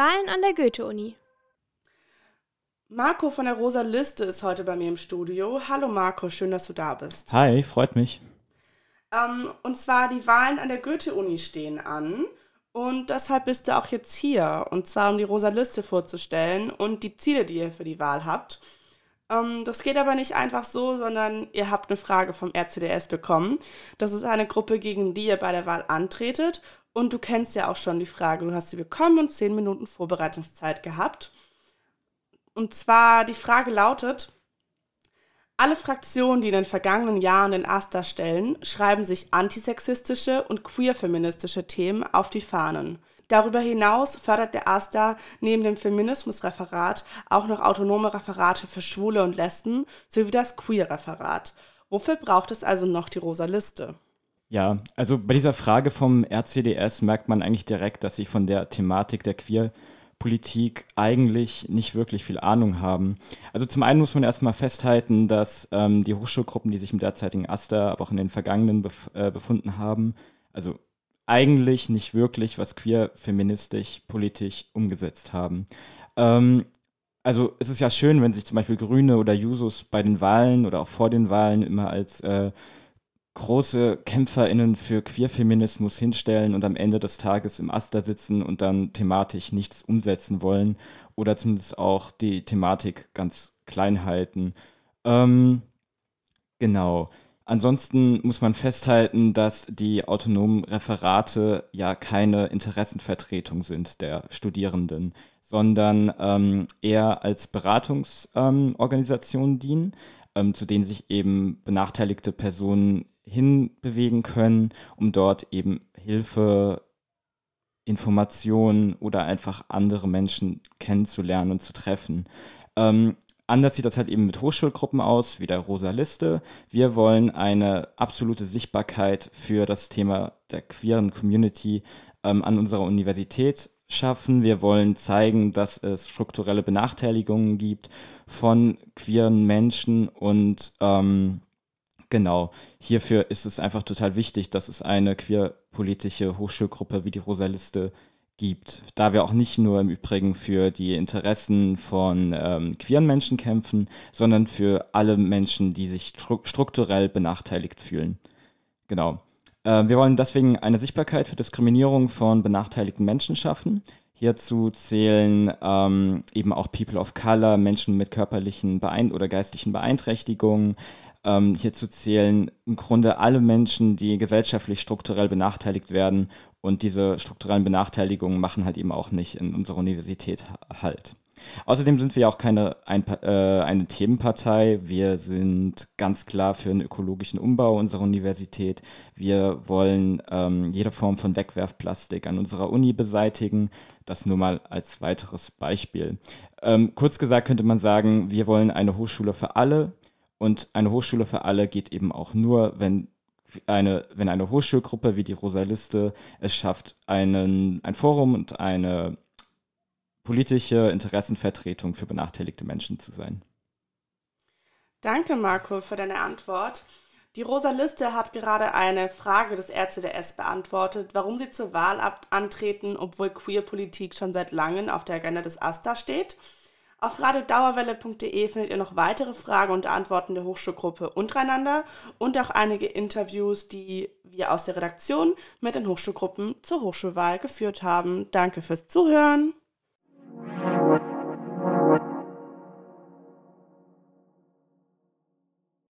Wahlen an der Goethe-Uni. Marco von der Rosa Liste ist heute bei mir im Studio. Hallo Marco, schön, dass du da bist. Hi, freut mich. Ähm, und zwar die Wahlen an der Goethe-Uni stehen an. Und deshalb bist du auch jetzt hier. Und zwar um die Rosa Liste vorzustellen und die Ziele, die ihr für die Wahl habt. Ähm, das geht aber nicht einfach so, sondern ihr habt eine Frage vom RCDS bekommen. Das ist eine Gruppe, gegen die ihr bei der Wahl antretet. Und du kennst ja auch schon die Frage. Du hast sie bekommen und zehn Minuten Vorbereitungszeit gehabt. Und zwar die Frage lautet, alle Fraktionen, die in den vergangenen Jahren den AStA stellen, schreiben sich antisexistische und queer-feministische Themen auf die Fahnen. Darüber hinaus fördert der AStA neben dem Feminismusreferat auch noch autonome Referate für Schwule und Lesben sowie das Queer-Referat. Wofür braucht es also noch die rosa Liste? Ja, also bei dieser Frage vom RCDS merkt man eigentlich direkt, dass sie von der Thematik der Queer- Politik eigentlich nicht wirklich viel Ahnung haben. Also zum einen muss man erstmal festhalten, dass ähm, die Hochschulgruppen, die sich im derzeitigen Aster, aber auch in den vergangenen bef äh, befunden haben, also eigentlich nicht wirklich was queer, feministisch, politisch umgesetzt haben. Ähm, also es ist ja schön, wenn sich zum Beispiel Grüne oder Jusos bei den Wahlen oder auch vor den Wahlen immer als äh, große KämpferInnen für Queerfeminismus hinstellen und am Ende des Tages im Aster sitzen und dann thematisch nichts umsetzen wollen oder zumindest auch die Thematik ganz klein halten. Ähm, genau. Ansonsten muss man festhalten, dass die autonomen Referate ja keine Interessenvertretung sind der Studierenden, sondern ähm, eher als Beratungsorganisationen ähm, dienen, ähm, zu denen sich eben benachteiligte Personen hinbewegen können, um dort eben Hilfe, Informationen oder einfach andere Menschen kennenzulernen und zu treffen. Ähm, anders sieht das halt eben mit Hochschulgruppen aus, wie der Rosa Liste. Wir wollen eine absolute Sichtbarkeit für das Thema der queeren Community ähm, an unserer Universität schaffen. Wir wollen zeigen, dass es strukturelle Benachteiligungen gibt von queeren Menschen und ähm, Genau. Hierfür ist es einfach total wichtig, dass es eine queerpolitische Hochschulgruppe wie die Rosaliste gibt. Da wir auch nicht nur im Übrigen für die Interessen von ähm, queeren Menschen kämpfen, sondern für alle Menschen, die sich stru strukturell benachteiligt fühlen. Genau. Äh, wir wollen deswegen eine Sichtbarkeit für Diskriminierung von benachteiligten Menschen schaffen. Hierzu zählen ähm, eben auch People of Color, Menschen mit körperlichen Beein oder geistlichen Beeinträchtigungen, ähm, hierzu zählen im Grunde alle Menschen, die gesellschaftlich strukturell benachteiligt werden. Und diese strukturellen Benachteiligungen machen halt eben auch nicht in unserer Universität halt. Außerdem sind wir auch keine ein, äh, eine Themenpartei. Wir sind ganz klar für einen ökologischen Umbau unserer Universität. Wir wollen ähm, jede Form von Wegwerfplastik an unserer Uni beseitigen. Das nur mal als weiteres Beispiel. Ähm, kurz gesagt könnte man sagen, wir wollen eine Hochschule für alle. Und eine Hochschule für alle geht eben auch nur, wenn eine, wenn eine Hochschulgruppe wie die Rosaliste es schafft, einen, ein Forum und eine politische Interessenvertretung für benachteiligte Menschen zu sein. Danke, Marco, für deine Antwort. Die Rosaliste hat gerade eine Frage des RCDS beantwortet, warum sie zur Wahl antreten, obwohl Queerpolitik schon seit langem auf der Agenda des AStA steht. Auf radiodauerwelle.de findet ihr noch weitere Fragen und Antworten der Hochschulgruppe untereinander und auch einige Interviews, die wir aus der Redaktion mit den Hochschulgruppen zur Hochschulwahl geführt haben. Danke fürs Zuhören.